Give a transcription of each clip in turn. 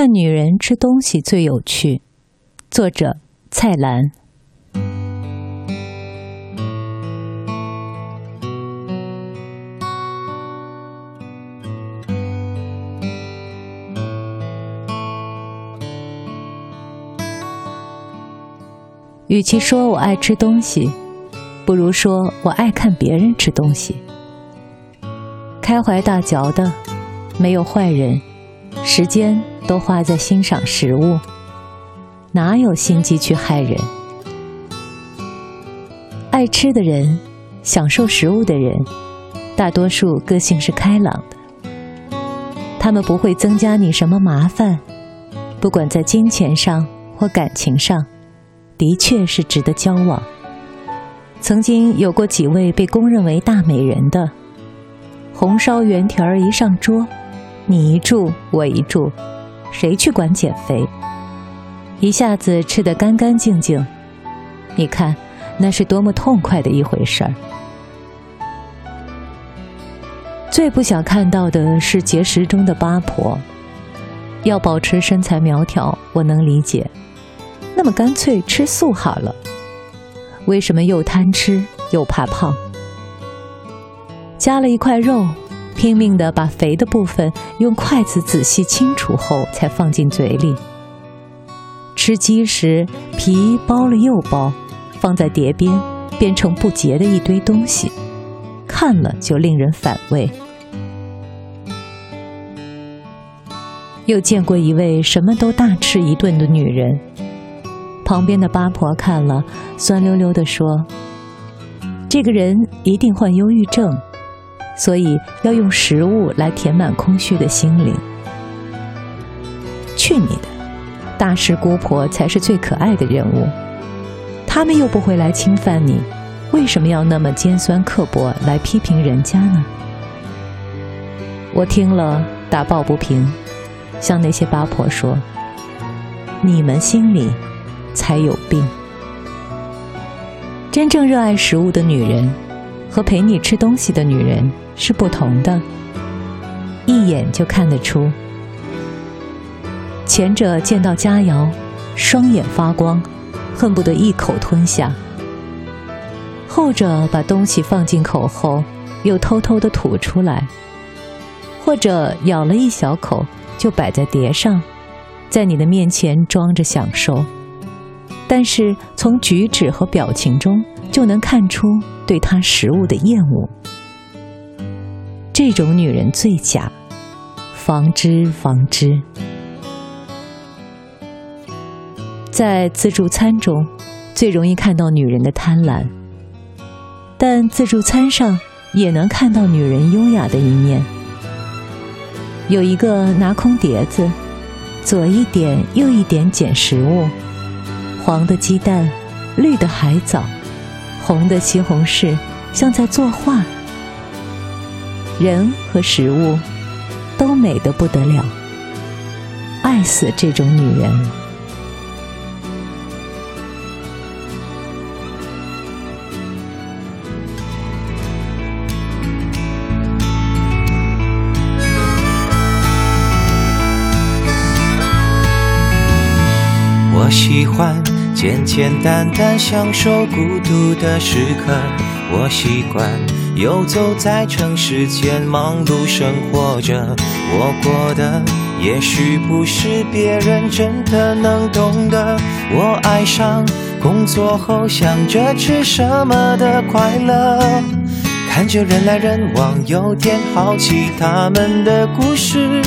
看女人吃东西最有趣。作者：蔡澜。与其说我爱吃东西，不如说我爱看别人吃东西。开怀大嚼的，没有坏人，时间都花在欣赏食物，哪有心机去害人？爱吃的人，享受食物的人，大多数个性是开朗的，他们不会增加你什么麻烦，不管在金钱上或感情上。的确是值得交往。曾经有过几位被公认为大美人的，红烧圆条儿一上桌，你一注我一注，谁去管减肥？一下子吃得干干净净，你看那是多么痛快的一回事儿。最不想看到的是节食中的八婆，要保持身材苗条，我能理解。那么干脆吃素好了。为什么又贪吃又怕胖？夹了一块肉，拼命的把肥的部分用筷子仔细清除后才放进嘴里。吃鸡时皮剥了又剥，放在碟边变成不洁的一堆东西，看了就令人反胃。又见过一位什么都大吃一顿的女人。旁边的八婆看了，酸溜溜地说：“这个人一定患忧郁症，所以要用食物来填满空虚的心灵。”去你的！大师姑婆才是最可爱的人物，他们又不会来侵犯你，为什么要那么尖酸刻薄来批评人家呢？我听了打抱不平，向那些八婆说：“你们心里……”才有病。真正热爱食物的女人，和陪你吃东西的女人是不同的，一眼就看得出。前者见到佳肴，双眼发光，恨不得一口吞下；后者把东西放进口后，又偷偷的吐出来，或者咬了一小口就摆在碟上，在你的面前装着享受。但是从举止和表情中就能看出对他食物的厌恶。这种女人最假，防之防之。在自助餐中，最容易看到女人的贪婪，但自助餐上也能看到女人优雅的一面。有一个拿空碟子，左一点右一点捡食物。黄的鸡蛋，绿的海藻，红的西红柿，像在作画。人和食物都美得不得了，爱死这种女人。我喜欢。简简单单享受孤独的时刻，我习惯游走在城市间，忙碌生活着。我过的也许不是别人真的能懂得。我爱上工作后想着吃什么的快乐，看着人来人往，有点好奇他们的故事。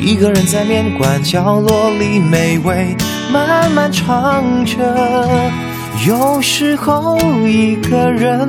一个人在面馆角落里美味慢慢尝着，有时候一个人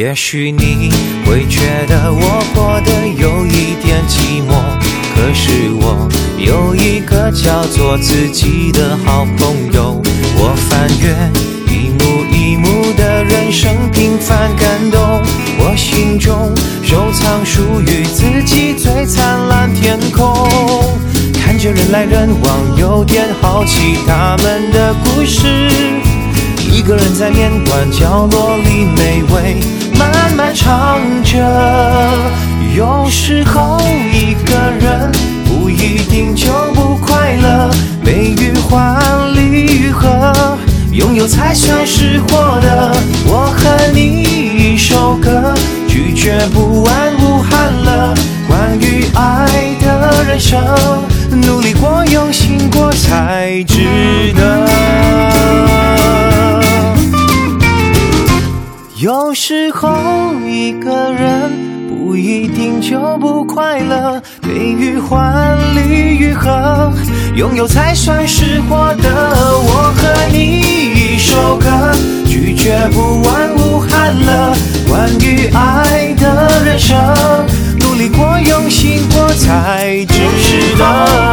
也许你会觉得我过得有一点寂寞，可是我有一个叫做自己的好朋友。我翻阅一幕一幕的人生平凡感动，我心中收藏属于自己最灿烂天空。看着人来人往，有点好奇他们的故事。一个人在面馆角落里美味。慢慢唱着，有时候一个人不一定就不快乐。悲与欢，离与合，拥有才算是获得。我和你一首歌，拒绝不完无憾了。关于爱的人生，努力过，用心过，才有时候一个人不一定就不快乐，悲与欢，离与合，拥有才算是获得。我和你一首歌，拒绝不完无憾了。关于爱的人生，努力过，用心过，才值得。